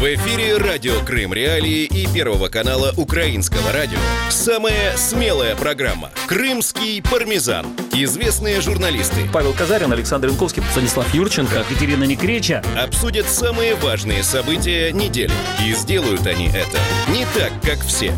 В эфире радио Крым Реалии и Первого канала Украинского радио. Самая смелая программа «Крымский пармезан». Известные журналисты Павел Казарин, Александр Янковский, Станислав Юрченко. Екатерина Некреча. обсудят самые важные события недели. И сделают они это не так, как все.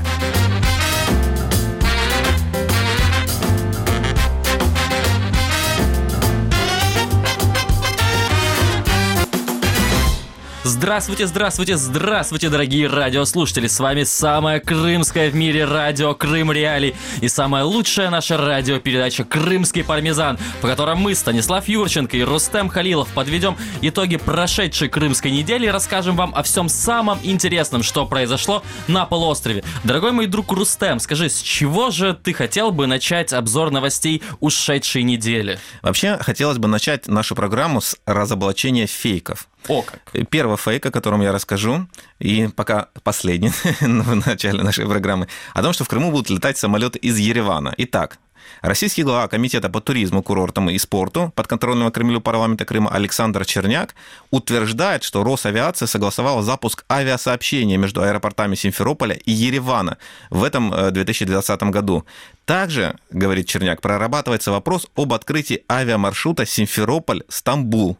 Здравствуйте, здравствуйте, здравствуйте, дорогие радиослушатели! С вами самое крымское в мире радио Крым Реали и самая лучшая наша радиопередача «Крымский пармезан», по котором мы, Станислав Юрченко и Рустем Халилов, подведем итоги прошедшей крымской недели и расскажем вам о всем самом интересном, что произошло на полуострове. Дорогой мой друг Рустем, скажи, с чего же ты хотел бы начать обзор новостей ушедшей недели? Вообще, хотелось бы начать нашу программу с разоблачения фейков. О как! Первого фейка, о котором я расскажу, и пока последний в начале нашей программы, о том, что в Крыму будут летать самолеты из Еревана. Итак, Российский глава Комитета по туризму, курортам и спорту подконтрольного Кремлю парламента Крыма Александр Черняк утверждает, что Росавиация согласовала запуск авиасообщения между аэропортами Симферополя и Еревана в этом э, 2020 году. Также, говорит Черняк, прорабатывается вопрос об открытии авиамаршрута Симферополь-Стамбул.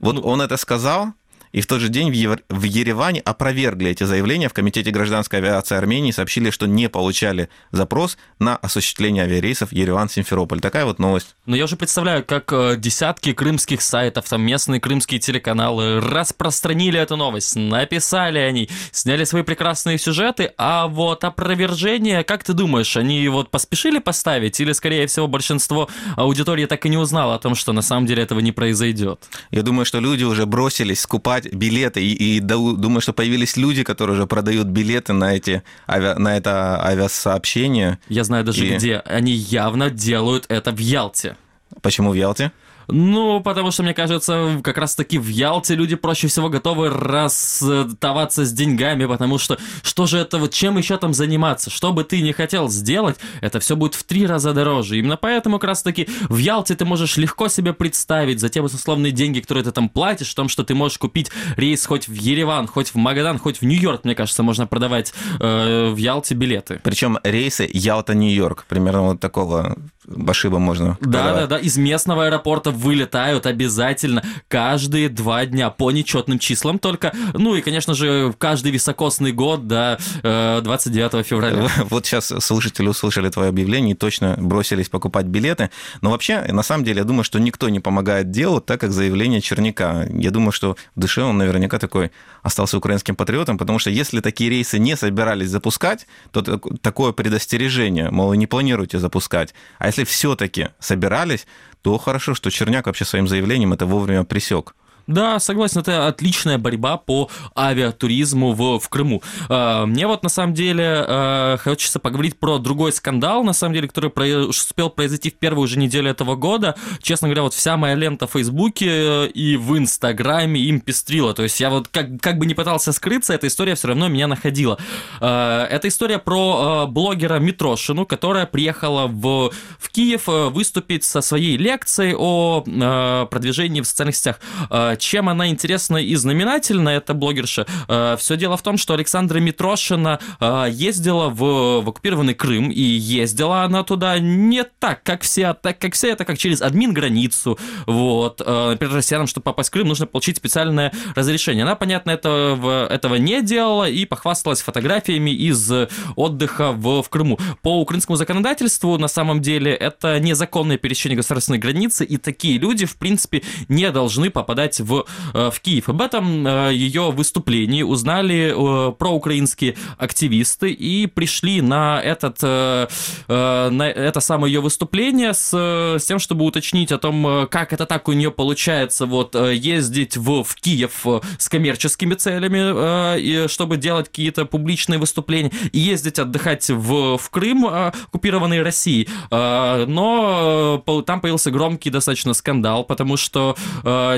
Вот он это сказал, и в тот же день в, Евр- в Ереване опровергли эти заявления. В Комитете гражданской авиации Армении сообщили, что не получали запрос на осуществление авиарейсов Ереван-Симферополь. Такая вот новость. Но я уже представляю, как э, десятки крымских сайтов, там местные крымские телеканалы распространили эту новость, написали они, сняли свои прекрасные сюжеты, а вот опровержение, как ты думаешь, они вот поспешили поставить, или, скорее всего, большинство аудитории так и не узнало о том, что на самом деле этого не произойдет? Я думаю, что люди уже бросились скупать билеты, и, и думаю, что появились люди, которые уже продают билеты на, эти авиа- на это авиасообщение. Я знаю даже И- где. Они явно делают это в Ялте. Почему в Ялте? Ну, потому что, мне кажется, как раз-таки в Ялте люди проще всего готовы расставаться с деньгами, потому что что же это, вот чем еще там заниматься? Что бы ты не хотел сделать, это все будет в три раза дороже. Именно поэтому как раз-таки в Ялте ты можешь легко себе представить за те условные деньги, которые ты там платишь, в том, что ты можешь купить рейс хоть в Ереван, хоть в Магадан, хоть в Нью-Йорк, мне кажется, можно продавать э, в Ялте билеты. Причем рейсы Ялта-Нью-Йорк. Примерно вот такого башиба можно Да, да, продавать. да, из местного аэропорта вылетают обязательно каждые два дня по нечетным числам только. Ну и, конечно же, каждый високосный год до э, 29 февраля. Вот сейчас слушатели услышали твое объявление и точно бросились покупать билеты. Но вообще, на самом деле, я думаю, что никто не помогает делу, так как заявление Черняка. Я думаю, что в душе он наверняка такой остался украинским патриотом, потому что если такие рейсы не собирались запускать, то так- такое предостережение, мол, не планируйте запускать. А если все-таки собирались, то хорошо, что Черняк вообще своим заявлением это вовремя присек. Да, согласен, это отличная борьба по авиатуризму в, в Крыму. А, Мне вот на самом деле э, хочется поговорить про другой скандал, на самом деле, который про- успел произойти в первую же неделю этого года. Честно говоря, вот вся моя лента в Фейсбуке э, и в Инстаграме им пестрила. То есть я вот как, как бы не пытался скрыться, эта история все равно меня находила. Э, Это история про э, блогера Митрошину, которая приехала в, в Киев э, выступить со своей лекцией о э, продвижении в социальных сетях. Чем она интересна и знаменательна, эта блогерша? Все дело в том, что Александра Митрошина э, ездила в, в оккупированный Крым, и ездила она туда не так, как все, а так как все, это как через админ границу. Вот. Э, Например, россиянам, чтобы попасть в Крым, нужно получить специальное разрешение. Она, понятно, этого, этого не делала и похвасталась фотографиями из отдыха в, в Крыму. По украинскому законодательству, на самом деле, это незаконное пересечение государственной границы, и такие люди, в принципе, не должны попадать в, э, в Киев. Об этом э, ее выступлении узнали э, проукраинские активисты и пришли на, этот, на это самое ее выступление с, с тем, чтобы уточнить о том, как это так у нее получается вот ездить в, в Киев с коммерческими целями, чтобы делать какие-то публичные выступления, и ездить отдыхать в, в Крым, оккупированный Россией. Э, Но там появился громкий достаточно скандал, потому что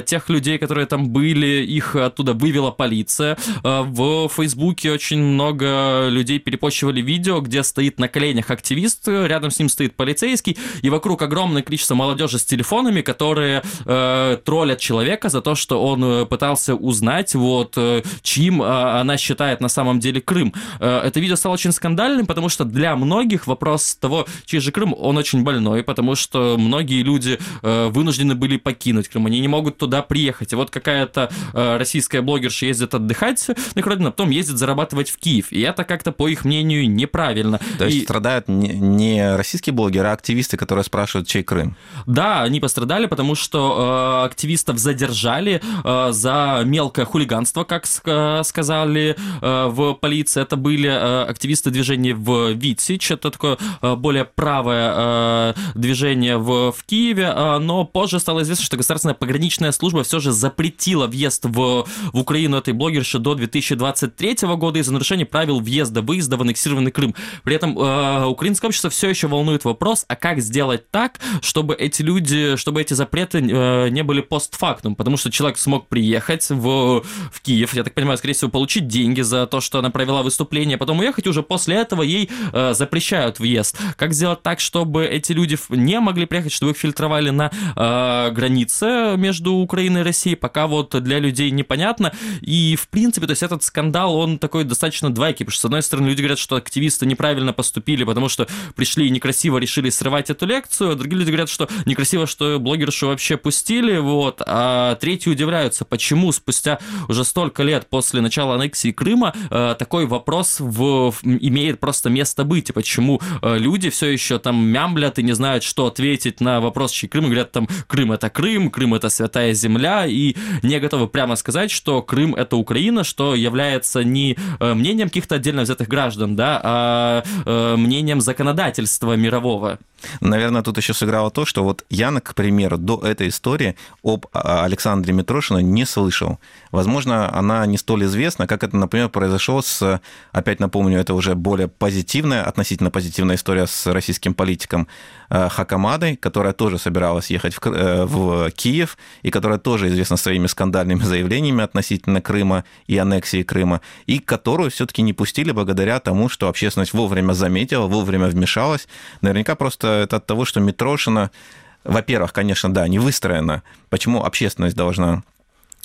тех людей, людей, которые там были, их оттуда вывела полиция. В Фейсбуке очень много людей перепощивали видео, где стоит на коленях активист, рядом с ним стоит полицейский, и вокруг огромное количество молодежи с телефонами, которые э, троллят человека за то, что он пытался узнать, вот, чьим она считает на самом деле Крым. Это видео стало очень скандальным, потому что для многих вопрос того, чей же Крым, он очень больной, потому что многие люди э, вынуждены были покинуть Крым, они не могут туда приехать. И вот какая-то э, российская блогерша ездит отдыхать на их родину, а потом ездит зарабатывать в Киев. И это как-то, по их мнению, неправильно. То есть и... страдают не российские блогеры, а активисты, которые спрашивают, чей Крым? Да, они пострадали, потому что э, активистов задержали э, за мелкое хулиганство, как сказали э, в полиции. Это были э, активисты движения в Витсич, это такое э, более правое э, движение в, в Киеве, э, но позже стало известно, что государственная пограничная служба все же запретила въезд в, в Украину этой блогерши до 2023 года из-за нарушения правил въезда-выезда в аннексированный Крым. При этом э, украинское общество все еще волнует вопрос, а как сделать так, чтобы эти люди, чтобы эти запреты э, не были постфактум, потому что человек смог приехать в, в Киев, я так понимаю, скорее всего, получить деньги за то, что она провела выступление, потом уехать, и уже после этого ей э, запрещают въезд. Как сделать так, чтобы эти люди не могли приехать, чтобы их фильтровали на э, границе между Украиной и Россией, пока вот для людей непонятно. И, в принципе, то есть этот скандал, он такой достаточно двойкий, потому что, с одной стороны, люди говорят, что активисты неправильно поступили, потому что пришли и некрасиво решили срывать эту лекцию, а другие люди говорят, что некрасиво, что блогершу вообще пустили, вот, а третьи удивляются, почему спустя уже столько лет после начала аннексии Крыма э, такой вопрос в, в, имеет просто место быть, и почему э, люди все еще там мямлят и не знают, что ответить на вопрос, чей Крым, и говорят там, Крым это Крым, Крым это святая земля, и не готовы прямо сказать, что Крым это Украина, что является не э, мнением каких-то отдельно взятых граждан, да, а э, мнением законодательства мирового. Наверное, тут еще сыграло то, что вот я, к примеру, до этой истории об а, Александре Митрошино не слышал. Возможно, она не столь известна, как это, например, произошло с, опять напомню, это уже более позитивная, относительно позитивная история с российским политиком э, Хакамадой, которая тоже собиралась ехать в, э, в Киев, и которая тоже известна своими скандальными заявлениями относительно Крыма и аннексии Крыма, и которую все-таки не пустили благодаря тому, что общественность вовремя заметила, вовремя вмешалась. Наверняка просто это от того, что Митрошина, во-первых, конечно, да, не выстроена. Почему общественность должна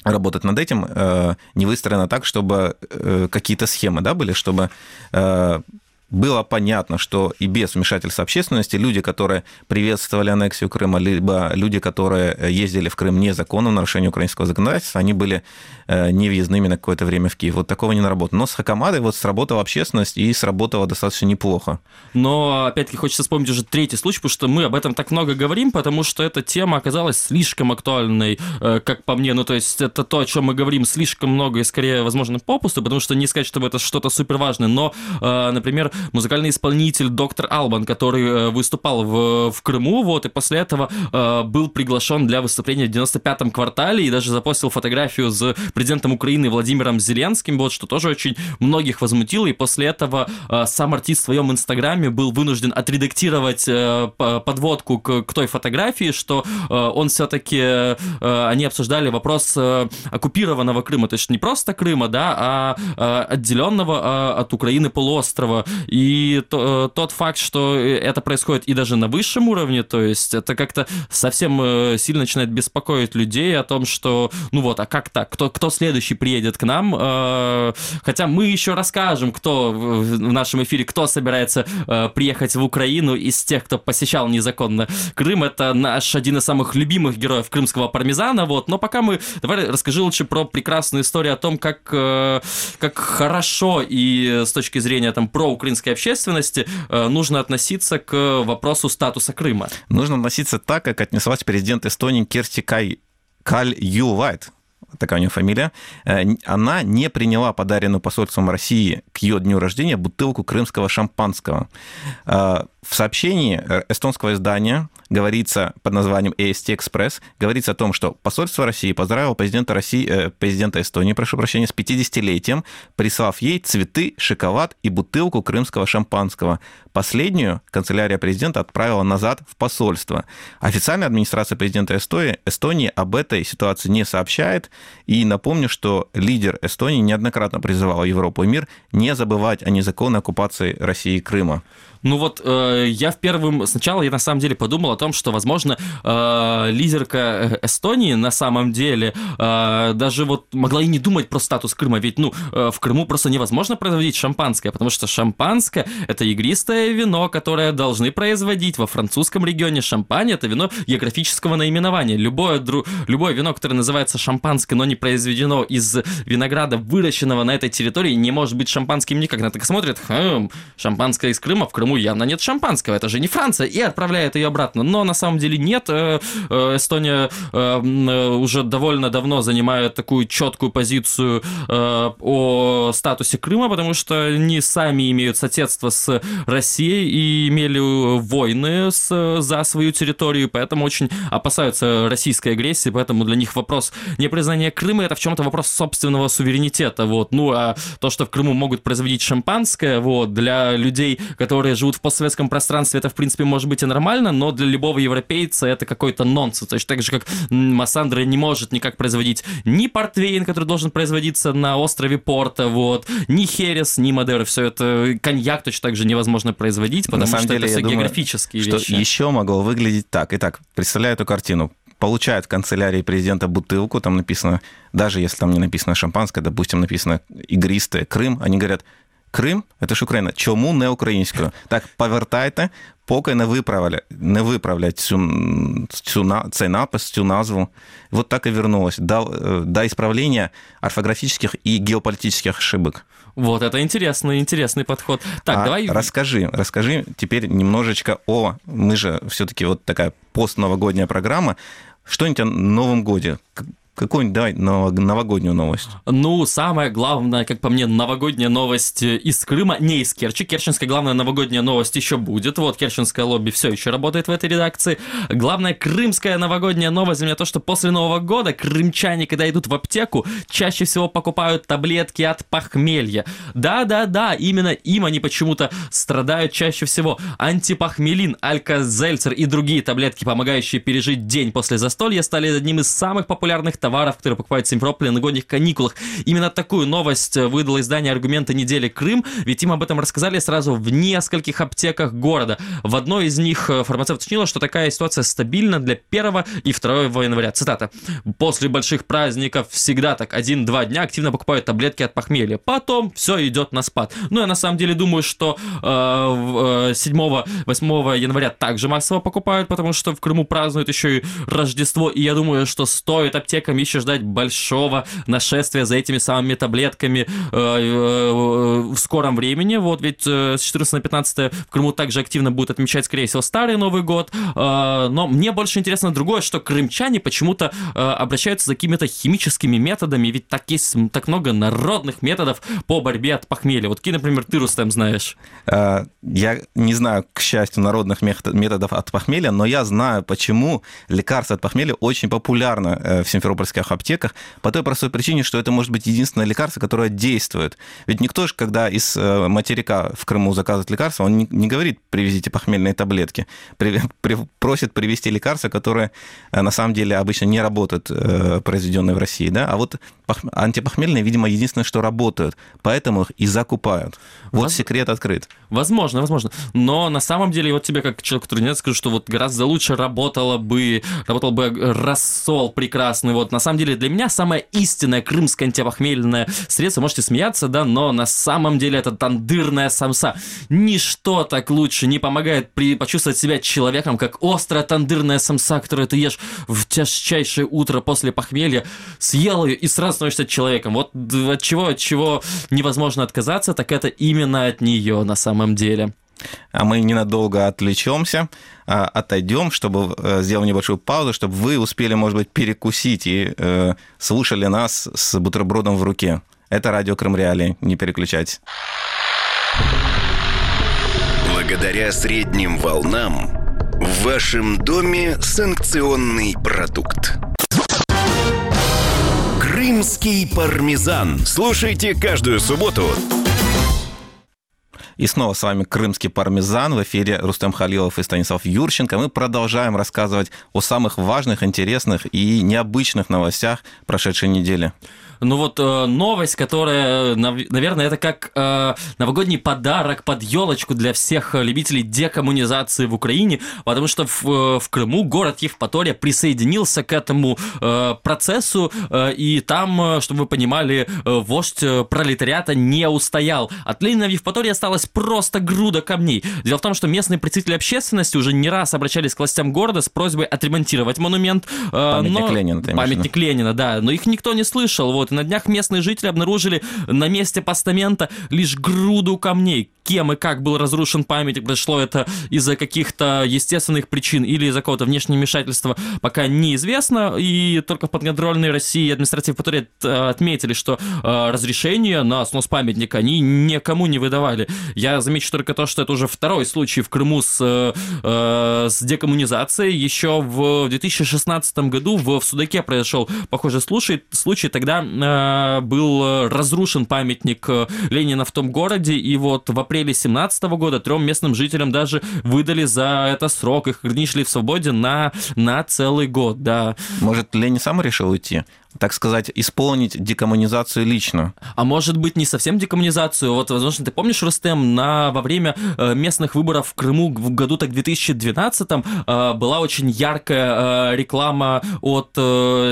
работать над этим, э, не выстроена так, чтобы э, какие-то схемы да, были, чтобы э, было понятно, что и без вмешательства общественности люди, которые приветствовали аннексию Крыма, либо люди, которые ездили в Крым незаконно в нарушении украинского законодательства, они были э, невъездными на какое-то время в Киев. Вот такого не наработано. Но с Хакамадой вот сработала общественность и сработала достаточно неплохо. Но, опять-таки, хочется вспомнить уже третий случай, потому что мы об этом так много говорим, потому что эта тема оказалась слишком актуальной, э, как по мне. Ну, то есть это то, о чем мы говорим слишком много и, скорее, возможно, попусту, потому что не сказать, чтобы это что-то супер важное, но, э, например, музыкальный исполнитель доктор Албан, который э, выступал в, в Крыму, вот, и после этого э, был приглашен для выступления в 95-м квартале и даже запостил фотографию с президентом Украины Владимиром Зеленским, вот, что тоже очень многих возмутило, и после этого э, сам артист в своем инстаграме был вынужден отредактировать э, подводку к, к той фотографии, что э, он все-таки, э, они обсуждали вопрос э, оккупированного Крыма, то есть не просто Крыма, да, а э, отделенного э, от Украины полуострова, и то, тот факт, что это происходит и даже на высшем уровне, то есть это как-то совсем э, сильно начинает беспокоить людей о том, что, ну вот, а как так, кто, кто следующий приедет к нам? Э, хотя мы еще расскажем, кто в нашем эфире, кто собирается э, приехать в Украину из тех, кто посещал незаконно Крым. Это наш один из самых любимых героев крымского пармезана, вот. Но пока мы... Давай расскажи лучше про прекрасную историю о том, как, как хорошо и с точки зрения там про украинской украинской общественности э, нужно относиться к вопросу статуса Крыма? Нужно относиться так, как отнеслась президент Эстонии Керсти Кай... Каль Ювайт. Такая у нее фамилия, э, она не приняла подаренную посольством России к ее дню рождения бутылку крымского шампанского. Э, в сообщении эстонского издания говорится под названием AST Express, говорится о том, что посольство России поздравило президента, России, э, президента Эстонии, прошу прощения, с 50-летием, прислав ей цветы, шоколад и бутылку крымского шампанского. Последнюю канцелярия президента отправила назад в посольство. Официальная администрация президента Эстонии, Эстонии об этой ситуации не сообщает. И напомню, что лидер Эстонии неоднократно призывал Европу и мир не забывать о незаконной оккупации России Крыма. Ну вот э, я в первом... Сначала я на самом деле подумал о том, что, возможно, э, лидерка Эстонии на самом деле э, даже вот могла и не думать про статус Крыма, ведь, ну, э, в Крыму просто невозможно производить шампанское, потому что шампанское – это игристое вино, которое должны производить во французском регионе. Шампань – это вино географического наименования. Любое, дру... Любое вино, которое называется шампанское, но не произведено из винограда, выращенного на этой территории, не может быть шампанским никак. На так смотрит, хм, шампанское из Крыма, в Крыму явно нет шампанского, это же не Франция, и отправляет ее обратно. Но на самом деле нет. Э, э, Эстония э, уже довольно давно занимает такую четкую позицию о статусе Крыма, потому что они сами имеют соседство с Россией и имели войны с, за свою территорию, поэтому очень опасаются российской агрессии, поэтому для них вопрос непризнания Крыма это в чем-то вопрос собственного суверенитета. Вот. Ну а то, что в Крыму могут производить шампанское, вот, для людей, которые живут в постсоветском пространстве, это, в принципе, может быть и нормально, но для любого европейца это какой-то нонсенс. Точно так же, как Массандра не может никак производить ни портвейн, который должен производиться на острове Порта, вот, ни Херес, ни Мадера, все это, коньяк точно так же невозможно производить, потому на что деле, это все думаю, географические что вещи. еще могло выглядеть так. Итак, представляю эту картину получают в канцелярии президента бутылку, там написано, даже если там не написано шампанское, допустим, написано игристое Крым, они говорят, Крим це ж Україна. Чому не українською? Так, повертайте, поки не виправлять, не виправлять цю, цю, цей напис, цю назву. Вот так и вернулось. До, э, до исправления орфографических и геополитических ошибок. Вот, это интересный, интересный подход. Так, а давай... Расскажи, расскажи теперь немножечко о... Мы же все-таки вот такая постновогодняя программа. Что-нибудь о Новом годе. Какую-нибудь, давай, новогоднюю новость. Ну, самая главная, как по мне, новогодняя новость из Крыма, не из Керчи. Керченская главная новогодняя новость еще будет. Вот, керченское лобби все еще работает в этой редакции. Главная крымская новогодняя новость для меня то, что после Нового года крымчане, когда идут в аптеку, чаще всего покупают таблетки от похмелья. Да-да-да, именно им они почему-то страдают чаще всего. Антипохмелин, алька-зельцер и другие таблетки, помогающие пережить день после застолья, стали одним из самых популярных товаров, которые покупают в Симферополе на новогодних каникулах. Именно такую новость э, выдало издание «Аргументы недели Крым», ведь им об этом рассказали сразу в нескольких аптеках города. В одной из них э, фармацевт уточнила, что такая ситуация стабильна для 1 и 2 января. Цитата. «После больших праздников всегда так один-два дня активно покупают таблетки от похмелья. Потом все идет на спад». Ну, я на самом деле думаю, что э, 7-8 э, января также массово покупают, потому что в Крыму празднуют еще и Рождество, и я думаю, что стоит аптекам еще ждать большого нашествия за этими самыми таблетками э, э, в скором времени. Вот ведь э, с 14 на 15 в Крыму также активно будут отмечать, скорее всего, Старый Новый год. Но мне больше интересно другое, что крымчане почему-то обращаются за какими-то химическими методами, ведь так есть так много народных методов по борьбе от похмелья. Вот какие, например, ты, Рустем, знаешь? Я не знаю, к счастью, народных методов от похмелья, но я знаю, почему лекарство от похмелья очень популярно в Симферополе симферопольских аптеках по той простой причине, что это может быть единственное лекарство, которое действует. Ведь никто же, когда из э, материка в Крыму заказывает лекарство, он не, не говорит, привезите похмельные таблетки, при, при, просит привезти лекарства, которые э, на самом деле обычно не работают, э, произведенные в России. Да? А вот антипохмельные, видимо, единственное, что работают, поэтому их и закупают. Вот Воз... секрет открыт. Возможно, возможно. Но на самом деле, вот тебе, как человек, который не скажу, что вот гораздо лучше работало бы, работал бы рассол прекрасный, вот на самом деле для меня самое истинное крымское антипохмельное средство, можете смеяться, да, но на самом деле это тандырная самса. Ничто так лучше не помогает при... почувствовать себя человеком, как острая тандырная самса, которую ты ешь в тяжчайшее утро после похмелья, съел ее и сразу становишься человеком. Вот от чего, от чего невозможно отказаться, так это именно от нее на самом деле. А мы ненадолго отвлечемся, а, отойдем, чтобы э, сделать небольшую паузу, чтобы вы успели, может быть, перекусить и э, слушали нас с бутербродом в руке. Это радио Крым Реалии. Не переключайтесь. Благодаря средним волнам в вашем доме санкционный продукт. Крымский пармезан. Слушайте каждую субботу и снова с вами «Крымский пармезан». В эфире Рустем Халилов и Станислав Юрченко. Мы продолжаем рассказывать о самых важных, интересных и необычных новостях прошедшей недели. Ну вот э, новость, которая, наверное, это как э, новогодний подарок под елочку для всех любителей декоммунизации в Украине, потому что в, э, в Крыму город Евпатория присоединился к этому э, процессу, э, и там, э, чтобы вы понимали, э, вождь пролетариата не устоял. От Ленина в Евпатории осталась просто груда камней. Дело в том, что местные представители общественности уже не раз обращались к властям города с просьбой отремонтировать монумент. Э, памятник но... Ленина. Памятник Ленина, да, но их никто не слышал. Вот и на днях местные жители обнаружили на месте постамента лишь груду камней. Кем и как был разрушен памятник, произошло это из-за каких-то естественных причин или из-за какого-то внешнего вмешательства, пока неизвестно. И только в подконтрольной России административной патрули отметили, что э, разрешение на снос памятника они никому не выдавали. Я замечу только то, что это уже второй случай в Крыму с, э, с декоммунизацией. Еще в 2016 году в Судаке произошел похожий случай. случай тогда Э, был разрушен памятник э, Ленина в том городе, и вот в апреле 17 года трем местным жителям даже выдали за это срок, их ограничили в свободе на, на целый год, да. Может, Ленин сам решил уйти? Так сказать, исполнить декоммунизацию лично. А может быть, не совсем декоммунизацию. Вот, возможно, ты помнишь, Рустем, на, во время э, местных выборов в Крыму в году так 2012 э, была очень яркая э, реклама от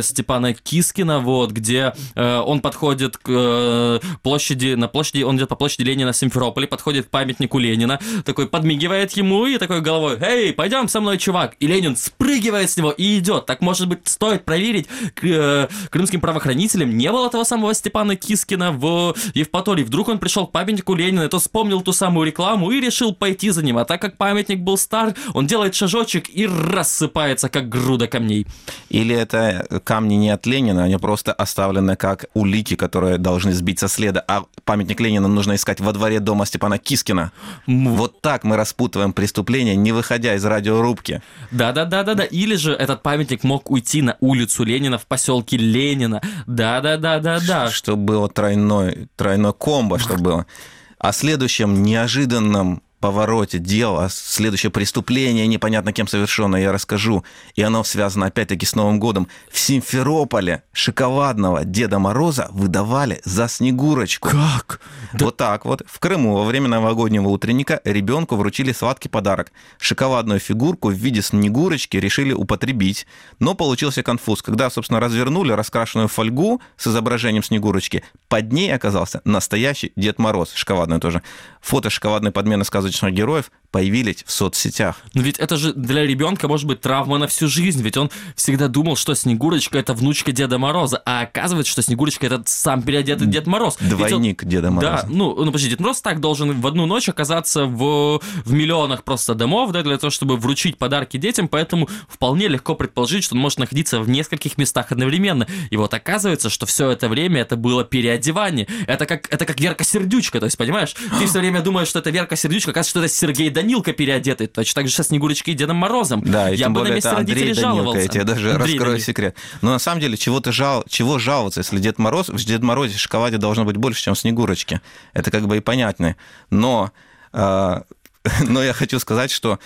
Степана Кискина, вот, где он подходит к площади, на площади, он идет по площади Ленина в Симферополе, подходит к памятнику Ленина, такой подмигивает ему и такой головой, «Эй, пойдем со мной, чувак!» И Ленин спрыгивает с него и идет. Так, может быть, стоит проверить, крымским правоохранителям не было того самого Степана Кискина в Евпатории. Вдруг он пришел к памятнику Ленина, то вспомнил ту самую рекламу и решил пойти за ним. А так как памятник был стар, он делает шажочек и рассыпается, как груда камней. Или это камни не от Ленина, они просто оставлены как улики, которые должны сбить со следа, а памятник Ленина нужно искать во дворе дома Степана Кискина. Вот так мы распутываем преступление, не выходя из радиорубки. Да-да-да-да-да. Или же этот памятник мог уйти на улицу Ленина в поселке Ленин Ленина. Да-да-да-да-да. Что было тройной, тройной комбо, что было. О следующем неожиданном повороте дела, следующее преступление, непонятно кем совершенное, я расскажу. И оно связано опять-таки с Новым годом. В Симферополе шоколадного Деда Мороза выдавали за Снегурочку. Как? Вот да... так вот. В Крыму во время новогоднего утренника ребенку вручили сладкий подарок. Шоколадную фигурку в виде Снегурочки решили употребить. Но получился конфуз. Когда, собственно, развернули раскрашенную фольгу с изображением Снегурочки, под ней оказался настоящий Дед Мороз, шоколадный тоже. Фото шоколадной подмены сказочной сказочных героев появились в соцсетях. Но ведь это же для ребенка может быть травма на всю жизнь, ведь он всегда думал, что Снегурочка это внучка Деда Мороза, а оказывается, что Снегурочка это сам переодетый Дед Мороз. Двойник он... Деда Мороза. Да, ну, ну подожди, Дед Мороз так должен в одну ночь оказаться в, в миллионах просто домов, да, для того, чтобы вручить подарки детям, поэтому вполне легко предположить, что он может находиться в нескольких местах одновременно. И вот оказывается, что все это время это было переодевание. Это как, это как Верка Сердючка, то есть, понимаешь, ты все время думаешь, что это Верка Сердючка, оказывается, что это Сергей Данилка переодетый, точно так же со Снегурочкой и Дедом Морозом. Да, и я тем бы более на месте это Андрей Данилка, жаловался. я тебе даже Андрей раскрою Данилка. секрет. Но на самом деле, чего ты жал, чего жаловаться, если Дед Мороз, в Дед Морозе в шоколаде должно быть больше, чем в Снегурочке. Это как бы и понятно. Но, э, но я хочу сказать, что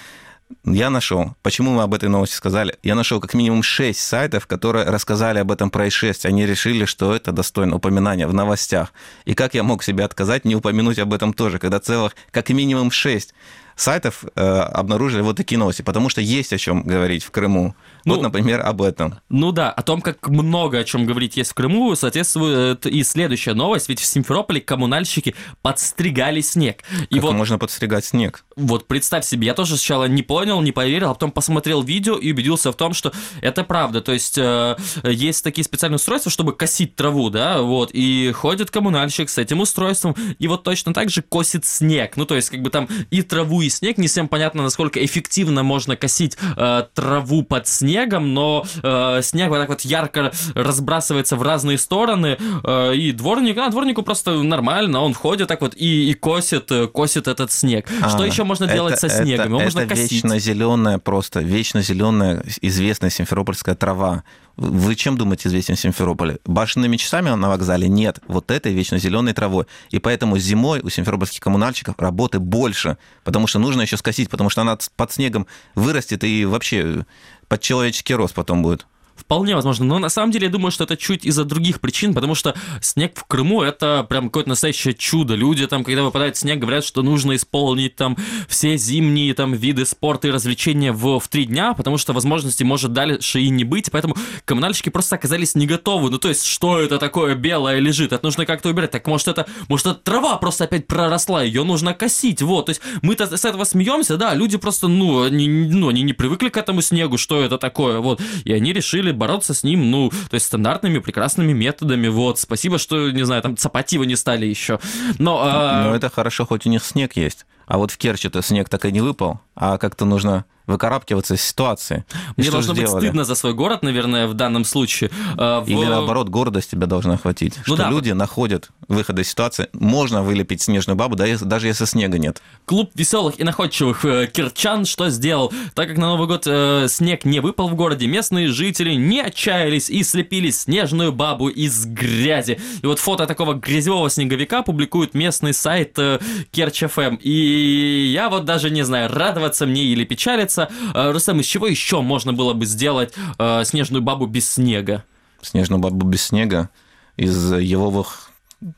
я нашел, почему мы об этой новости сказали, я нашел как минимум шесть сайтов, которые рассказали об этом происшествии. Они решили, что это достойно упоминания в новостях. И как я мог себе отказать, не упомянуть об этом тоже, когда целых как минимум шесть сайтов э, обнаружили вот такие новости, потому что есть о чем говорить в Крыму. Ну, вот, например, об этом. Ну да, о том, как много о чем говорить есть в Крыму, соответствует и следующая новость, ведь в Симферополе коммунальщики подстригали снег. И как вот можно подстригать снег? Вот представь себе, я тоже сначала не понял, не поверил, а потом посмотрел видео и убедился в том, что это правда. То есть э, есть такие специальные устройства, чтобы косить траву, да, вот, и ходит коммунальщик с этим устройством, и вот точно так же косит снег. Ну, то есть, как бы там и траву, и снег. Не всем понятно, насколько эффективно можно косить э, траву под снегом, но э, снег вот так вот ярко разбрасывается в разные стороны, э, и дворник, а дворнику просто нормально, он ходит так вот и, и косит, э, косит этот снег. А, Что еще можно делать со снегом? Его это можно косить. вечно зеленая просто, вечно зеленая известная симферопольская трава. Вы чем думаете известен Симферополь? Башенными часами на вокзале? Нет. Вот этой вечно зеленой травой. И поэтому зимой у симферопольских коммунальщиков работы больше, потому что нужно еще скосить, потому что она под снегом вырастет и вообще под человеческий рост потом будет. Вполне возможно. Но на самом деле я думаю, что это чуть из-за других причин, потому что снег в Крыму это прям какое-то настоящее чудо. Люди там, когда выпадает снег, говорят, что нужно исполнить там все зимние там виды спорта и развлечения в, в три дня, потому что возможности может дальше и не быть. Поэтому коммунальщики просто оказались не готовы. Ну, то есть, что это такое белое лежит? Это нужно как-то убирать. Так может это, может это трава просто опять проросла, ее нужно косить. Вот, то есть мы-то с этого смеемся, да, люди просто, ну, не, ну, они не привыкли к этому снегу, что это такое, вот. И они решили решили бороться с ним, ну, то есть стандартными прекрасными методами, вот. Спасибо, что, не знаю, там цапать его не стали еще. Но, а... Но это хорошо, хоть у них снег есть. А вот в Керчи-то снег так и не выпал, а как-то нужно выкарабкиваться из ситуации. Мне должно быть стыдно за свой город, наверное, в данном случае. А, в... Или наоборот, гордость тебя должна охватить. Ну, что да. люди находят выход из ситуации. Можно вылепить снежную бабу, даже если снега нет. Клуб веселых и находчивых э, кирчан что сделал? Так как на Новый год э, снег не выпал в городе, местные жители не отчаялись и слепили снежную бабу из грязи. И вот фото такого грязевого снеговика публикует местный сайт э, Керч.ФМ. И я вот даже не знаю, радоваться мне или печалиться, э, Рустам, из чего еще можно было бы сделать э, снежную бабу без снега? Снежную бабу без снега из еловых,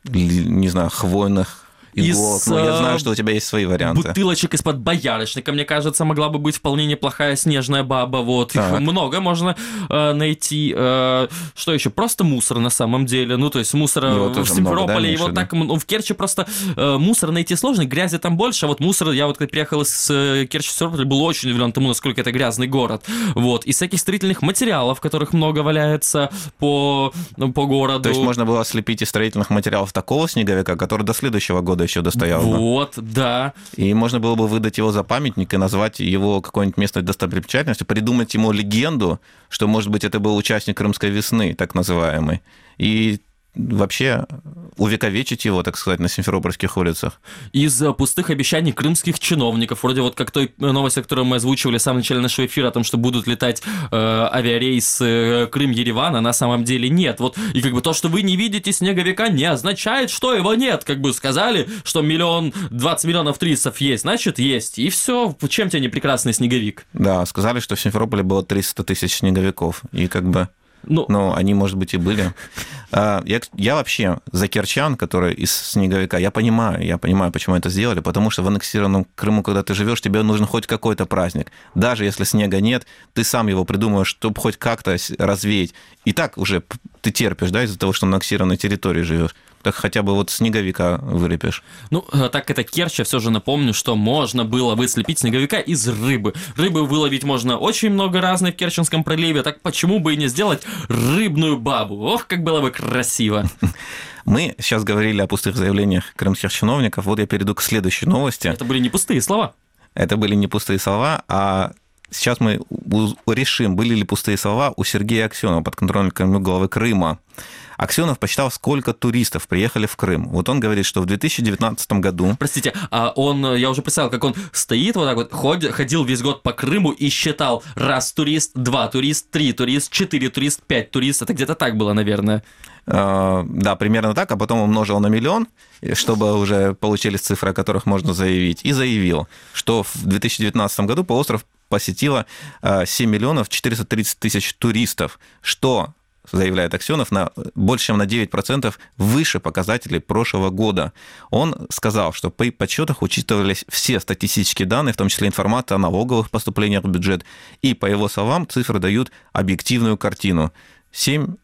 не знаю, хвойных иголок. Из, ну, я знаю, э, что у тебя есть свои варианты. Бутылочек из-под боярышника, мне кажется, могла бы быть вполне неплохая снежная баба. Вот. Их много можно э, найти. Э, что еще? Просто мусор на самом деле. Ну, то есть мусор в Симферополе. Много, да, его так, ну, в Керчи просто э, мусор найти сложно, грязи там больше. А вот мусор, я вот когда приехал из э, Керчи в Симферополь, был очень удивлен тому, насколько это грязный город. Вот. И всяких строительных материалов, которых много валяется по, по городу. То есть можно было слепить из строительных материалов такого снеговика, который до следующего года года еще достоял. Вот, да. И можно было бы выдать его за памятник и назвать его какой-нибудь местной достопримечательностью, придумать ему легенду, что, может быть, это был участник Крымской весны, так называемый. И вообще увековечить его, так сказать, на Симферопольских улицах. Из э, пустых обещаний крымских чиновников, вроде вот как той новости, которую мы озвучивали в самом начале нашего эфира, о том, что будут летать э, авиарейсы э, Крым-Ереван, а на самом деле нет. Вот, и как бы то, что вы не видите снеговика, не означает, что его нет. Как бы сказали, что миллион, 20 миллионов туристов есть, значит, есть. И все. Чем тебе не прекрасный снеговик? Да, сказали, что в Симферополе было 300 тысяч снеговиков. И как бы ну, но они, может быть, и были. А, я, я вообще за Керчан, который из Снеговика, я понимаю, я понимаю, почему это сделали, потому что в аннексированном Крыму, когда ты живешь, тебе нужен хоть какой-то праздник. Даже если снега нет, ты сам его придумаешь, чтобы хоть как-то развеять. И так уже ты терпишь, да, из-за того, что на аннексированной территории живешь так хотя бы вот снеговика вылепишь. Ну, э, так это Керчь, все же напомню, что можно было выслепить снеговика из рыбы. Рыбы выловить можно очень много разной в Керченском проливе, так почему бы и не сделать рыбную бабу? Ох, как было бы красиво. Мы сейчас говорили о пустых заявлениях крымских чиновников, вот я перейду к следующей новости. Это были не пустые слова. Это были не пустые слова, а сейчас мы решим, были ли пустые слова у Сергея Аксенова, подконтрольного главы Крыма. Аксенов посчитал, сколько туристов приехали в Крым. Вот он говорит, что в 2019 году... Простите, а он, я уже представил, как он стоит вот так вот, ходит, ходил весь год по Крыму и считал раз турист, два турист, три турист, четыре турист, пять турист. Это где-то так было, наверное. А, да, примерно так, а потом умножил на миллион, чтобы уже получились цифры, о которых можно заявить, и заявил, что в 2019 году полуостров посетило 7 а, миллионов 430 тысяч туристов, что заявляет Аксенов, на, больше чем на 9% выше показателей прошлого года. Он сказал, что при подсчетах учитывались все статистические данные, в том числе информация о налоговых поступлениях в бюджет, и, по его словам, цифры дают объективную картину. 7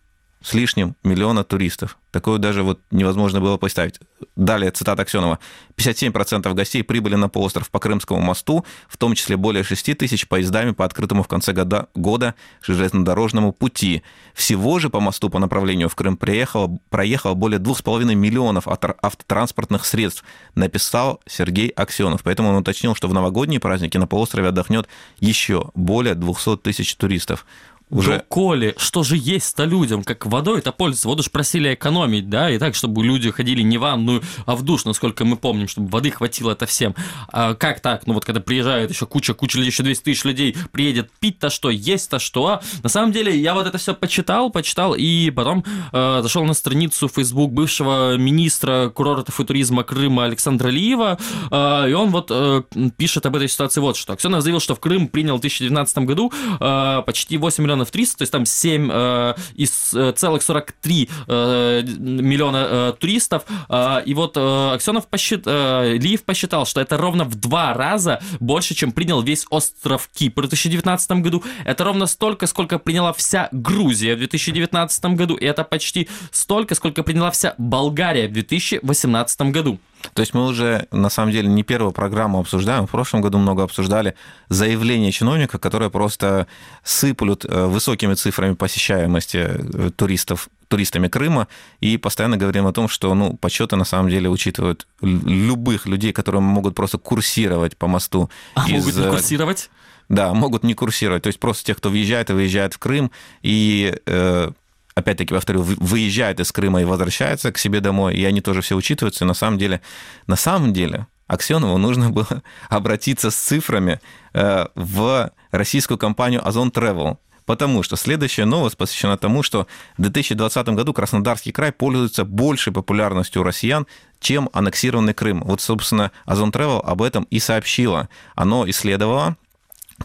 с лишним миллиона туристов. Такое даже вот невозможно было представить. Далее, цитата Аксенова. 57% гостей прибыли на полуостров по Крымскому мосту, в том числе более 6 тысяч поездами по открытому в конце года, года железнодорожному пути. Всего же по мосту по направлению в Крым приехало, проехало более 2,5 миллионов автотранспортных средств, написал Сергей Аксенов. Поэтому он уточнил, что в новогодние праздники на полуострове отдохнет еще более 200 тысяч туристов уже... Да, Коли, что же есть-то людям? Как водой-то пользоваться? Воду же просили экономить, да, и так, чтобы люди ходили не в ванную, а в душ, насколько мы помним, чтобы воды хватило это всем. А как так? Ну вот когда приезжает еще куча-куча людей, еще 200 тысяч людей, приедет пить-то что, есть-то что? А? На самом деле, я вот это все почитал, почитал, и потом э, зашел на страницу Facebook бывшего министра курортов и туризма Крыма Александра Лиева, э, и он вот э, пишет об этой ситуации вот что. Аксенов заявил, что в Крым принял в 2019 году э, почти 8 миллионов миллионов 300, то есть там 7 э, из э, целых 43 э, миллиона э, туристов. Э, и вот э, Аксенов посчит, э, Лиев посчитал, что это ровно в два раза больше, чем принял весь остров Кипр в 2019 году. Это ровно столько, сколько приняла вся Грузия в 2019 году. И это почти столько, сколько приняла вся Болгария в 2018 году. То есть мы уже, на самом деле, не первую программу обсуждаем. В прошлом году много обсуждали заявления чиновника, которые просто сыплют э, высокими цифрами посещаемости э, туристов туристами Крыма, и постоянно говорим о том, что ну, подсчеты на самом деле учитывают любых людей, которые могут просто курсировать по мосту. А из... могут не курсировать? Да, могут не курсировать. То есть просто тех, кто въезжает и выезжает в Крым, и э, опять-таки, повторю, выезжают из Крыма и возвращаются к себе домой, и они тоже все учитываются. И на самом деле, на самом деле, Аксенову нужно было обратиться с цифрами э, в российскую компанию Озон Travel, потому что следующая новость посвящена тому, что в 2020 году Краснодарский край пользуется большей популярностью у россиян, чем аннексированный Крым. Вот, собственно, Озон Travel об этом и сообщила. Оно исследовало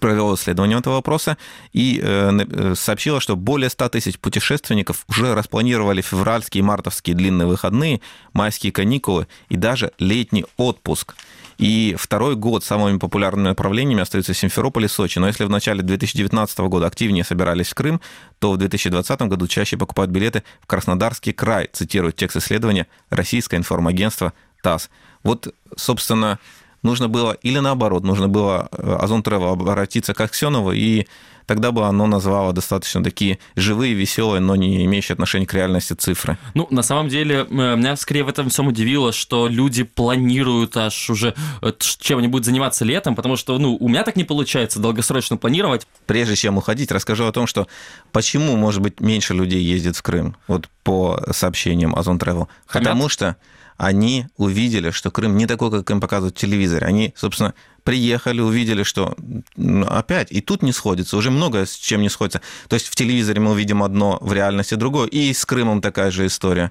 провел исследование этого вопроса и э, э, сообщила, что более 100 тысяч путешественников уже распланировали февральские и мартовские длинные выходные, майские каникулы и даже летний отпуск. И второй год самыми популярными направлениями остаются Симферополь и Сочи. Но если в начале 2019 года активнее собирались в Крым, то в 2020 году чаще покупают билеты в Краснодарский край, цитирует текст исследования Российское информагентство ТАСС. Вот, собственно, нужно было, или наоборот, нужно было э, Озон Travel обратиться к Аксенову, и тогда бы оно назвало достаточно такие живые, веселые, но не имеющие отношения к реальности цифры. Ну, на самом деле, меня скорее в этом всем удивило, что люди планируют аж уже э, чем-нибудь заниматься летом, потому что, ну, у меня так не получается долгосрочно планировать. Прежде чем уходить, расскажу о том, что почему, может быть, меньше людей ездит в Крым, вот по сообщениям Озон Travel. Потому что они увидели, что Крым не такой, как им показывают в телевизоре. Они, собственно, приехали, увидели, что опять и тут не сходится, уже много с чем не сходится. То есть в телевизоре мы увидим одно, в реальности другое, и с Крымом такая же история.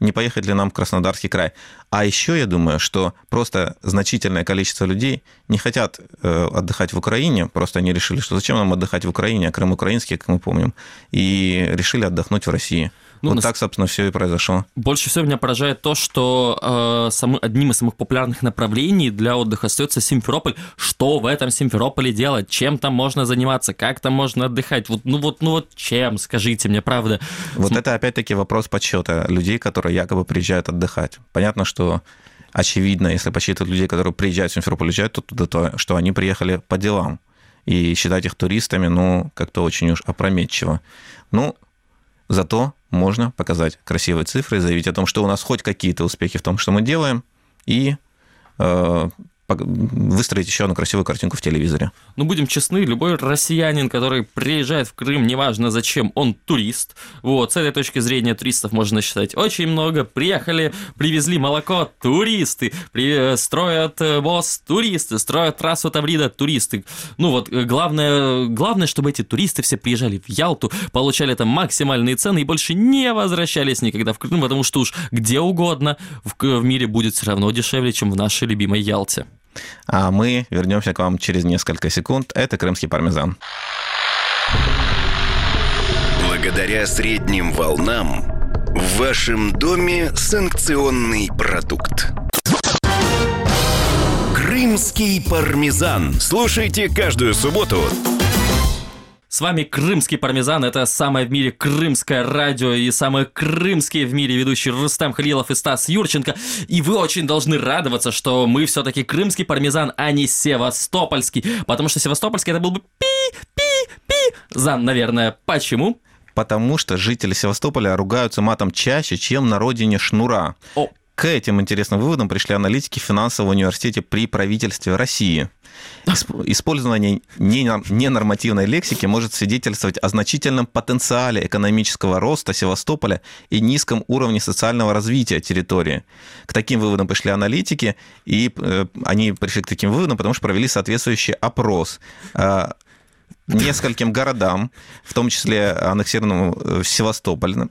Не поехать ли нам в Краснодарский край? А еще я думаю, что просто значительное количество людей не хотят э, отдыхать в Украине, просто они решили, что зачем нам отдыхать в Украине, а Крым украинский, как мы помним, и решили отдохнуть в России. Ну, вот нас... так, собственно, все и произошло. Больше всего меня поражает то, что э, сам, одним из самых популярных направлений для отдыха остается Симферополь. Что в этом Симферополе делать? Чем там можно заниматься? Как там можно отдыхать? Вот, ну вот, ну вот чем? Скажите мне, правда. Вот См... это опять-таки вопрос подсчета людей, которые якобы приезжают отдыхать. Понятно, что очевидно, если посчитывать людей, которые приезжают в Симферополь, уезжают туда, то что они приехали по делам. И считать их туристами, ну, как-то очень уж опрометчиво. Ну, зато можно показать красивые цифры, заявить о том, что у нас хоть какие-то успехи в том, что мы делаем, и э, выстроить еще одну красивую картинку в телевизоре. Ну, будем честны, любой россиянин, который приезжает в Крым, неважно зачем, он турист. Вот, с этой точки зрения туристов можно считать очень много. Приехали, привезли молоко, туристы. При... Строят э, мост, туристы. Строят трассу Таврида, туристы. Ну вот, э, главное, главное, чтобы эти туристы все приезжали в Ялту, получали там максимальные цены и больше не возвращались никогда в Крым, потому что уж где угодно в, в мире будет все равно дешевле, чем в нашей любимой Ялте. А мы вернемся к вам через несколько секунд. Это крымский пармезан. Благодаря средним волнам в вашем доме санкционный продукт. Крымский пармезан. Слушайте каждую субботу С вами Крымский пармезан. Это самое в мире крымское радио и самые крымские в мире ведущие Рустам Халилов и Стас Юрченко. И вы очень должны радоваться, что мы все-таки крымский пармезан, а не севастопольский. Потому что севастопольский это был бы пи-пи-пи. Зан, наверное. Почему? Потому что жители Севастополя ругаются матом чаще, чем на родине Шнура. О. К этим интересным выводам пришли аналитики финансового университета при правительстве России. Использование ненормативной лексики может свидетельствовать о значительном потенциале экономического роста Севастополя и низком уровне социального развития территории. К таким выводам пришли аналитики, и э, они пришли к таким выводам, потому что провели соответствующий опрос а, нескольким городам, в том числе аннексированному э, Севастополь,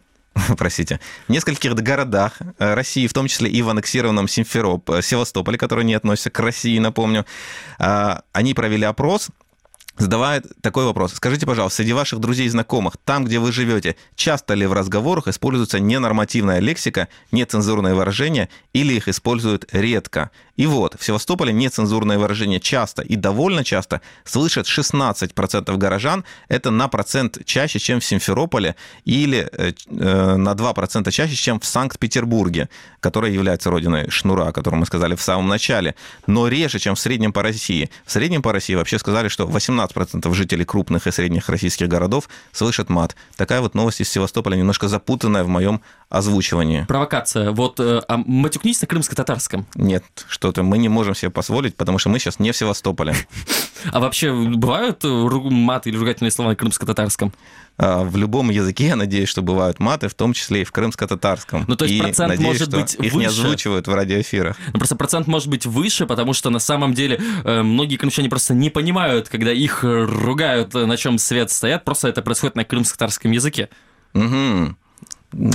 простите, в нескольких городах э, России, в том числе и в аннексированном Симфероп, э, Севастополе, который не относится к России, напомню, а, они провели опрос, задавая такой вопрос. Скажите, пожалуйста, среди ваших друзей и знакомых, там, где вы живете, часто ли в разговорах используется ненормативная лексика, нецензурные выражения, или их используют редко? И вот, в Севастополе нецензурные выражения часто и довольно часто слышат 16% горожан. Это на процент чаще, чем в Симферополе, или э, э на 2% чаще, чем в Санкт-Петербурге, который является родиной шнура, о котором мы сказали в самом начале, но реже, чем в среднем по России. В среднем по России вообще сказали, что 18% жителей крупных и средних российских городов слышат мат. Такая вот новость из Севастополя, немножко запутанная в моем озвучивании. Провокация. Вот э, а матюкнись на крымско-татарском. Нет, что-то мы не можем себе позволить, потому что мы сейчас не в Севастополе. А вообще бывают маты или ругательные слова на крымско-татарском? А, в любом языке, я надеюсь, что бывают маты, в том числе и в крымско-татарском. Ну, то есть и процент надеюсь, может быть их выше. не озвучивают в радиоэфирах. Ну, просто процент может быть выше, потому что на самом деле э, многие крымчане просто не понимают, когда их ругают, на чем свет стоят, просто это происходит на крымско-татарском языке. Угу.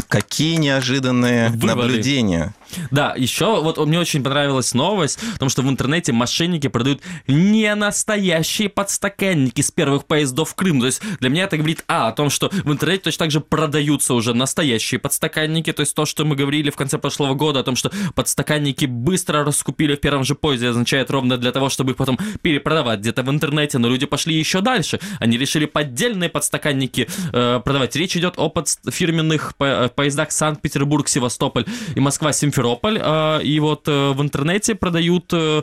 Какие неожиданные Выводы. наблюдения. Да, еще вот мне очень понравилась новость, потому что в интернете мошенники продают не настоящие подстаканники с первых поездов в Крым. То есть для меня это говорит, а, о том, что в интернете точно так же продаются уже настоящие подстаканники, то есть то, что мы говорили в конце прошлого года, о том, что подстаканники быстро раскупили в первом же поезде, означает ровно для того, чтобы их потом перепродавать где-то в интернете, но люди пошли еще дальше. Они решили поддельные подстаканники э, продавать. Речь идет о подст- фирменных э, поездах Санкт-Петербург, Севастополь и Москва-Симферополь. Э, и вот э, в интернете продают э,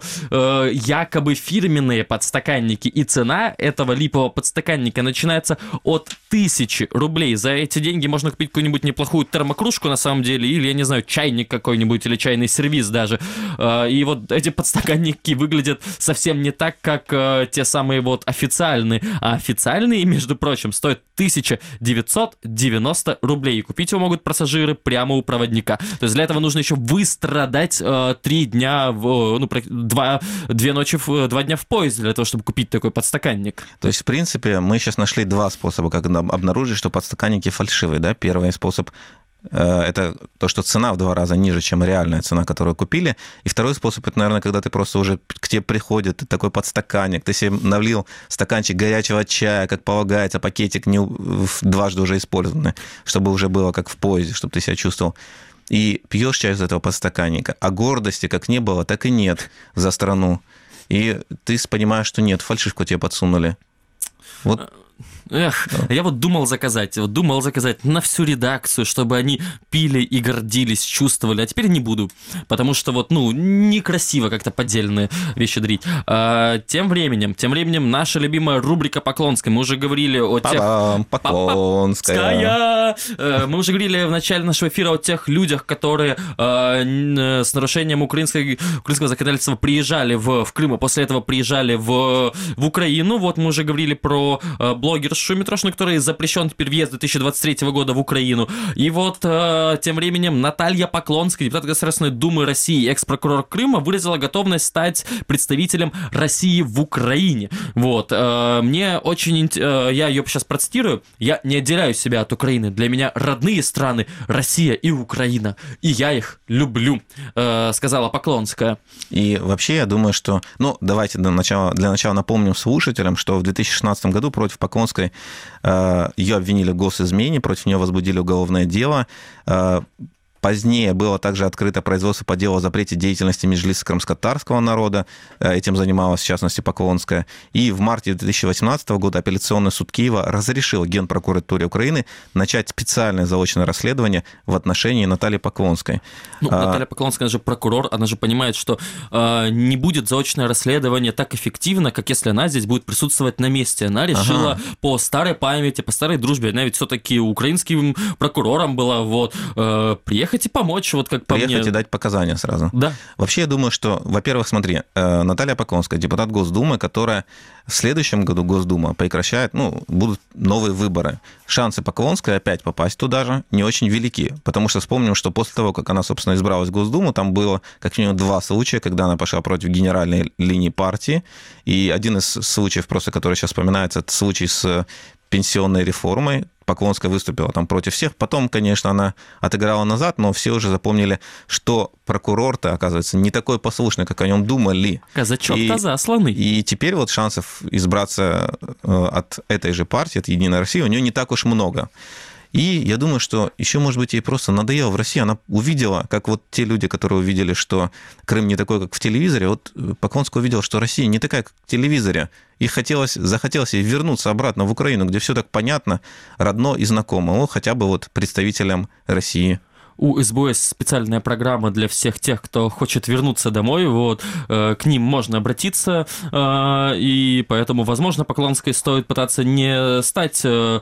якобы фирменные подстаканники. И цена этого липового подстаканника начинается от тысячи рублей. За эти деньги можно купить какую-нибудь неплохую термокружку на самом деле, или, я не знаю, чайник какой-нибудь, или чайный сервис даже. Э, И вот эти подстаканники выглядят совсем не так, как те самые вот официальные. А официальные, между прочим, стоят 1990 рублей. И купить его могут пассажиры прямо у проводника. То есть для этого нужно еще выстрадать э, три дня, в, ну, прак- два, две ночи, в- два дня в поезде для того, чтобы купить такой подстаканник. То есть, в принципе, мы сейчас нашли два способа, как обнаружить, что подстаканники фальшивые. Да? Первый способ э, это то, что цена в два раза ниже, чем реальная цена, которую купили. И второй способ, это, наверное, когда ты просто уже к тебе приходит ты такой подстаканник, ты себе налил стаканчик горячего чая, как полагается, пакетик не, дважды уже использованный, чтобы уже было как в поезде, чтобы ты себя чувствовал. И пьешь чай из этого подстаканника, а гордости как не было, так и нет за страну. И ты понимаешь, что нет, фальшивку тебе подсунули. Вот Эх, я вот думал заказать, вот думал заказать на всю редакцию, чтобы они пили и гордились, чувствовали, а теперь не буду, потому что вот, ну, некрасиво как-то поддельные вещи дарить. А, тем временем, тем временем наша любимая рубрика Поклонская, мы уже говорили о тех... Поклонская. Ская. Э, Мы уже говорили в начале нашего эфира о тех людях, которые э, э, с нарушением украинской, украинского законодательства приезжали в, в Крым, а после этого приезжали в, в Украину. Вот мы уже говорили про э, блогершу Митрошину, которой запрещен теперь въезд 2023 года в Украину. И вот э, тем временем Наталья Поклонская, депутат Государственной Думы России, экс-прокурор Крыма, выразила готовность стать представителем России в Украине. Вот. э, Мне очень... э, Я ее сейчас процитирую. Я не отделяю себя от Украины. Для меня родные страны Россия и Украина. И я их люблю, э, сказала Поклонская. И вообще, я думаю, что... Ну, давайте для начала, для начала напомним слушателям, что в 2016 году против Поклонской ее обвинили в госизмене, против нее возбудили уголовное дело. Позднее было также открыто производство по делу о запрете деятельности Межлиса крымско-татарского народа. Э, этим занималась, в частности, Поклонская. И в марте 2018 года апелляционный суд Киева разрешил Генпрокуратуре Украины начать специальное заочное расследование в отношении Натальи Поклонской. Ну, а... Наталья Поклонская, она же прокурор, она же понимает, что э, не будет заочное расследование так эффективно, как если она здесь будет присутствовать на месте. Она решила ага. по старой памяти, по старой дружбе, она ведь все-таки украинским прокурором была, вот, э, приехать и помочь, вот как по приехать мне. И дать показания сразу. Да. Вообще, я думаю, что, во-первых, смотри, э, Наталья Поклонская, депутат Госдумы, которая в следующем году Госдума прекращает, ну, будут новые выборы. Шансы Поклонской опять попасть туда же не очень велики, потому что вспомним, что после того, как она, собственно, избралась в Госдуму, там было как минимум два случая, когда она пошла против генеральной линии партии, и один из случаев, просто который сейчас вспоминается, это случай с пенсионной реформой, Поклонская выступила там против всех. Потом, конечно, она отыграла назад, но все уже запомнили, что прокурор-то, оказывается, не такой послушный, как о нем думали. Казачок-то засланный. И теперь вот шансов избраться э, от этой же партии, от Единой России, у нее не так уж много. И я думаю, что еще, может быть, ей просто надоело в России. Она увидела, как вот те люди, которые увидели, что Крым не такой, как в телевизоре, вот Поклонская увидела, что Россия не такая, как в телевизоре. И хотелось, захотелось ей вернуться обратно в Украину, где все так понятно, родно и знакомо. Ну, хотя бы вот представителям России у есть специальная программа для всех тех, кто хочет вернуться домой. Вот, э, к ним можно обратиться, э, и поэтому, возможно, Поклонской стоит пытаться не стать э,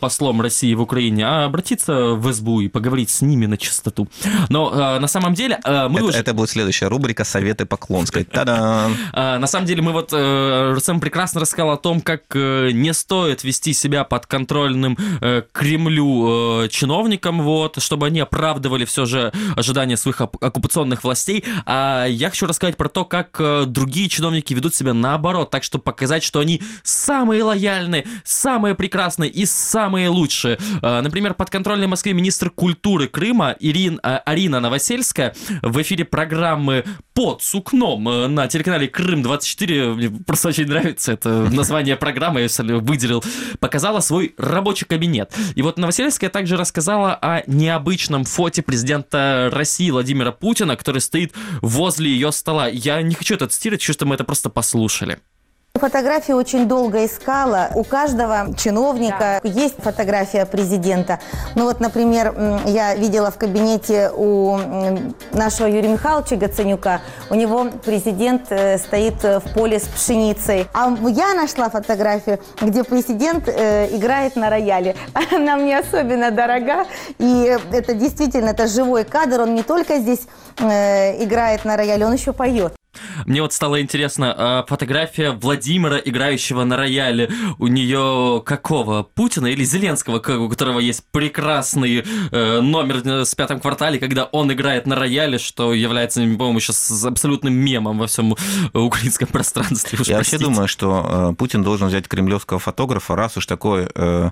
послом России в Украине, а обратиться в СБУ и поговорить с ними на чистоту. Но на самом деле мы это, уже... Это будет следующая рубрика «Советы Поклонской». Та-дам! На самом деле мы вот Рустам прекрасно рассказал о том, как не стоит вести себя под контрольным Кремлю чиновникам, вот, чтобы они оправдывали оправдывали все же ожидания своих оккупационных властей. А я хочу рассказать про то, как э, другие чиновники ведут себя наоборот, так чтобы показать, что они самые лояльные, самые прекрасные и самые лучшие. Э, например, подконтрольный Москве министр культуры Крыма Ирин, э, Арина Новосельская в эфире программы «Под сукном» на телеканале «Крым-24», мне просто очень нравится это название программы, я выделил, показала свой рабочий кабинет. И вот Новосельская также рассказала о необычном фоте президента России Владимира Путина, который стоит возле ее стола. Я не хочу это цитировать, хочу, чтобы мы это просто послушали. Фотографии очень долго искала. У каждого чиновника да. есть фотография президента. Ну вот, например, я видела в кабинете у нашего Юрия Михайловича Гаценюка. У него президент э, стоит в поле с пшеницей. А я нашла фотографию, где президент э, играет на рояле. Она мне особенно дорога. И это действительно, это живой кадр. Он не только здесь э, играет на рояле, он еще поет. Мне вот стало интересно, а фотография Владимира, играющего на рояле, у нее какого? Путина или Зеленского, у которого есть прекрасный э, номер с пятом квартале, когда он играет на рояле, что является, по-моему, сейчас абсолютным мемом во всем украинском пространстве. Я вообще думаю, что э, Путин должен взять кремлевского фотографа, раз уж такой э,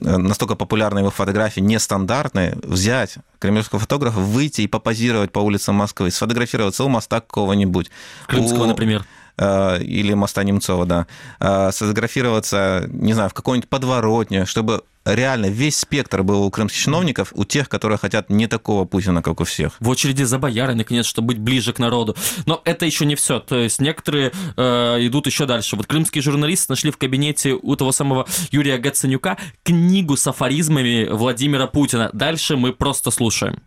настолько популярные его фотографии нестандартные, взять кремлевского фотографа, выйти и попозировать по улицам Москвы, сфотографироваться у моста какого-нибудь. Крымского, у... например э, или моста Немцова, да, э, сфотографироваться, не знаю, в какой-нибудь подворотне, чтобы реально весь спектр был у крымских чиновников, у тех, которые хотят не такого Путина, как у всех. В очереди за боярами, наконец, чтобы быть ближе к народу. Но это еще не все. То есть некоторые э, идут еще дальше. Вот крымские журналисты нашли в кабинете у того самого Юрия Гаценюка книгу с афоризмами Владимира Путина. Дальше мы просто слушаем.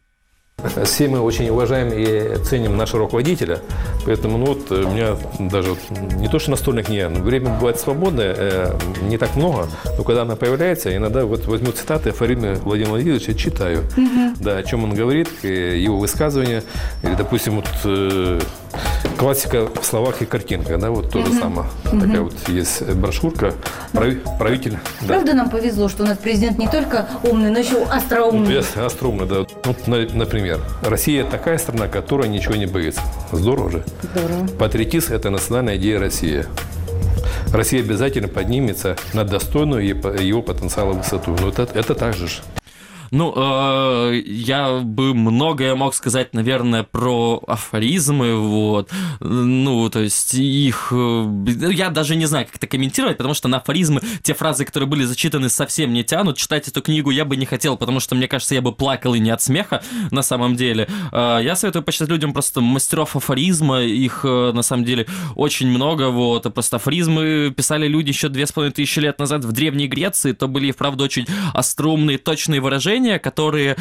Все мы очень уважаем и ценим нашего руководителя, поэтому ну, вот, у меня даже не то, что настольная книга, но время бывает свободное, э, не так много, но когда она появляется, иногда вот возьму цитаты афоризмы Владимира Владимировича, читаю, угу. да, о чем он говорит, его высказывания, или, допустим, вот э, классика в словах и картинка, да, вот то же самое. Такая вот есть брошюрка, правитель. Да. Правда нам повезло, что у нас президент не только умный, но еще остроумный. Ну, остроумный, да. Вот, например, Россия такая страна, которая ничего не боится. Здорово же. Здорово. Патриотизм – это национальная идея России. Россия обязательно поднимется на достойную его потенциала высоту. Но это, это так же. Ну, э, я бы многое мог сказать, наверное, про афоризмы, вот. Ну, то есть их... э, Я даже не знаю, как это комментировать, потому что на афоризмы те фразы, которые были зачитаны, совсем не тянут. Читать эту книгу я бы не хотел, потому что, мне кажется, я бы плакал и не от смеха, на самом деле. Э, Я советую почитать людям просто мастеров афоризма, их, э, на самом деле, очень много, вот. Просто афоризмы писали люди еще две с половиной тысячи лет назад в Древней Греции, то были, вправду, очень остроумные, точные выражения, которые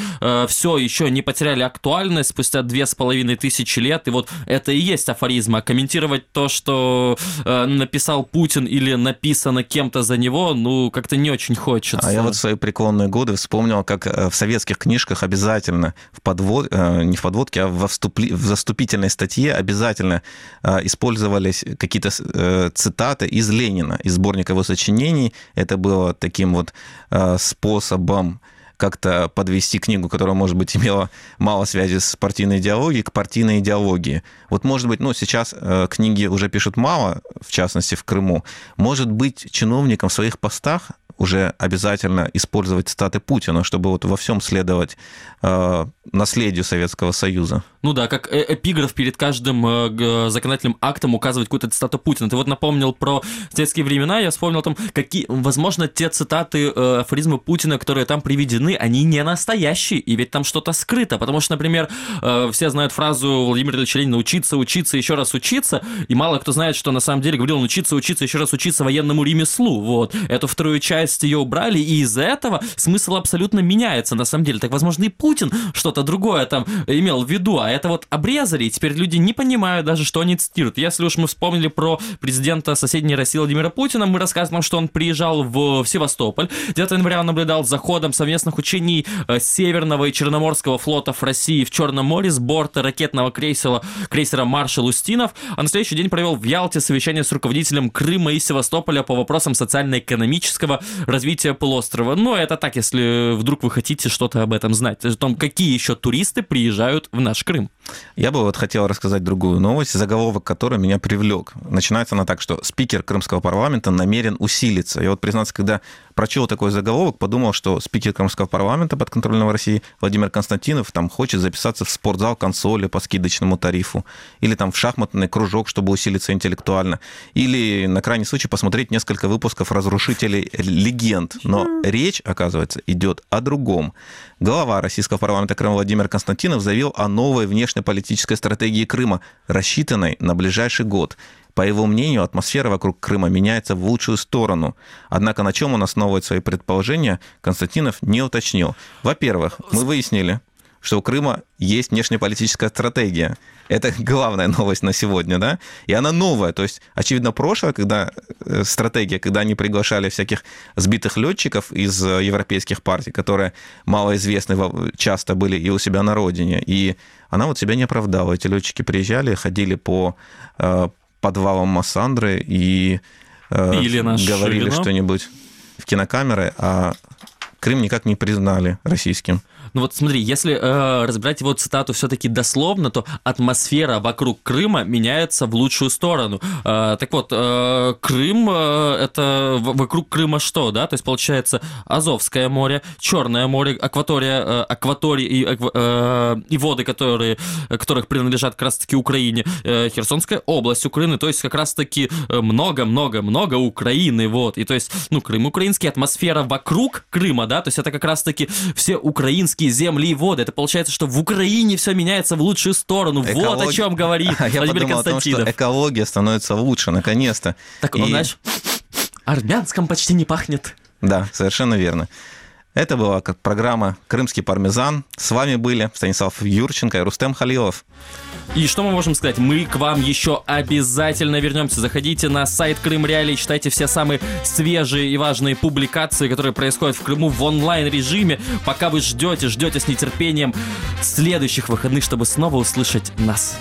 все еще не потеряли актуальность спустя две с половиной тысячи лет, и вот это и есть афоризм. А комментировать то, что э, написал Путин или написано кем-то за него, ну, как-то не очень хочется. А я вот в свои преклонные годы вспомнил, как э, в советских книжках обязательно в подвод, э, не в подводке, а во вступли- в заступительной статье обязательно э, использовались какие-то э, цитаты из Ленина, из сборника его сочинений. Это было таким вот э, способом как-то подвести книгу, которая, может быть, имела мало связи с партийной идеологией, к партийной идеологии. Вот, может быть, ну, сейчас э, книги уже пишут мало, в частности, в Крыму. Может быть, чиновникам в своих постах уже обязательно использовать цитаты Путина, чтобы вот во всем следовать э, наследию Советского Союза. Ну да, как э- эпиграф перед каждым э, законодательным актом указывать какую-то цитату Путина. Ты вот напомнил про советские времена, я вспомнил о том, какие, возможно, те цитаты, э, афоризмы Путина, которые там приведены, они не настоящие, и ведь там что-то скрыто, потому что, например, э, все знают фразу Владимира Ильича Ленина «учиться, учиться, еще раз учиться», и мало кто знает, что на самом деле говорил он «учиться, учиться, еще раз учиться военному ремеслу», вот. Эту вторую часть ее убрали, и из-за этого смысл абсолютно меняется, на самом деле. Так, возможно, и Путин что-то другое там имел в виду, а это вот обрезали, и теперь люди не понимают даже, что они цитируют. Если уж мы вспомнили про президента соседней России Владимира Путина, мы рассказываем, что он приезжал в, в Севастополь. 9 января он наблюдал за ходом совместных учений э, Северного и Черноморского флотов России в Черном море с борта ракетного крейсера, крейсера «Маршал Устинов», а на следующий день провел в Ялте совещание с руководителем Крыма и Севастополя по вопросам социально-экономического развития полуострова. Но это так, если вдруг вы хотите что-то об этом знать, том, какие еще туристы приезжают в наш Крым. Я бы вот хотел рассказать другую новость, заголовок которой меня привлек. Начинается она так, что спикер Крымского парламента намерен усилиться. Я вот, признаться, когда прочел такой заголовок, подумал, что спикер Крымского парламента подконтрольного России Владимир Константинов там хочет записаться в спортзал консоли по скидочному тарифу, или там в шахматный кружок, чтобы усилиться интеллектуально, или на крайний случай посмотреть несколько выпусков «Разрушителей легенд». Но речь, оказывается, идет о другом. Глава российского парламента Крыма Владимир Константинов заявил о новой внешнеполитической стратегии Крыма, рассчитанной на ближайший год. По его мнению, атмосфера вокруг Крыма меняется в лучшую сторону. Однако на чем он основывает свои предположения, Константинов не уточнил. Во-первых, мы выяснили, что у Крыма есть внешнеполитическая стратегия. Это главная новость на сегодня, да? И она новая. То есть, очевидно, прошлое, когда э, стратегия, когда они приглашали всяких сбитых летчиков из э, европейских партий, которые малоизвестны, во- часто были и у себя на родине. И она вот себя не оправдала. Эти летчики приезжали, ходили по э, подвалам Массандры и наше говорили что-нибудь в кинокамеры, а Крым никак не признали российским. Ну вот смотри, если э, разбирать его цитату все-таки дословно, то атмосфера вокруг Крыма меняется в лучшую сторону. Э, так вот, э, Крым э, это вокруг Крыма что, да? То есть получается Азовское море, Черное море, акватория, э, акватории и, э, и воды, которые, которых принадлежат как раз-таки Украине, э, Херсонская область Украины, то есть как раз-таки э, много-много-много Украины, вот. И то есть, ну, Крым украинский, атмосфера вокруг Крыма, да, то есть это как раз-таки все украинские земли и воды. Это получается, что в Украине все меняется в лучшую сторону. Вот о Экология- чем говорит А Я Владимир подумал о том, Константинов. что экология становится лучше, наконец-то. Так, он, И- знаешь, армянском почти не пахнет. Да, совершенно верно. Это была программа «Крымский пармезан». С вами были Станислав Юрченко и Рустем Халилов. И что мы можем сказать? Мы к вам еще обязательно вернемся. Заходите на сайт Крым Реалии, читайте все самые свежие и важные публикации, которые происходят в Крыму в онлайн-режиме. Пока вы ждете, ждете с нетерпением следующих выходных, чтобы снова услышать нас.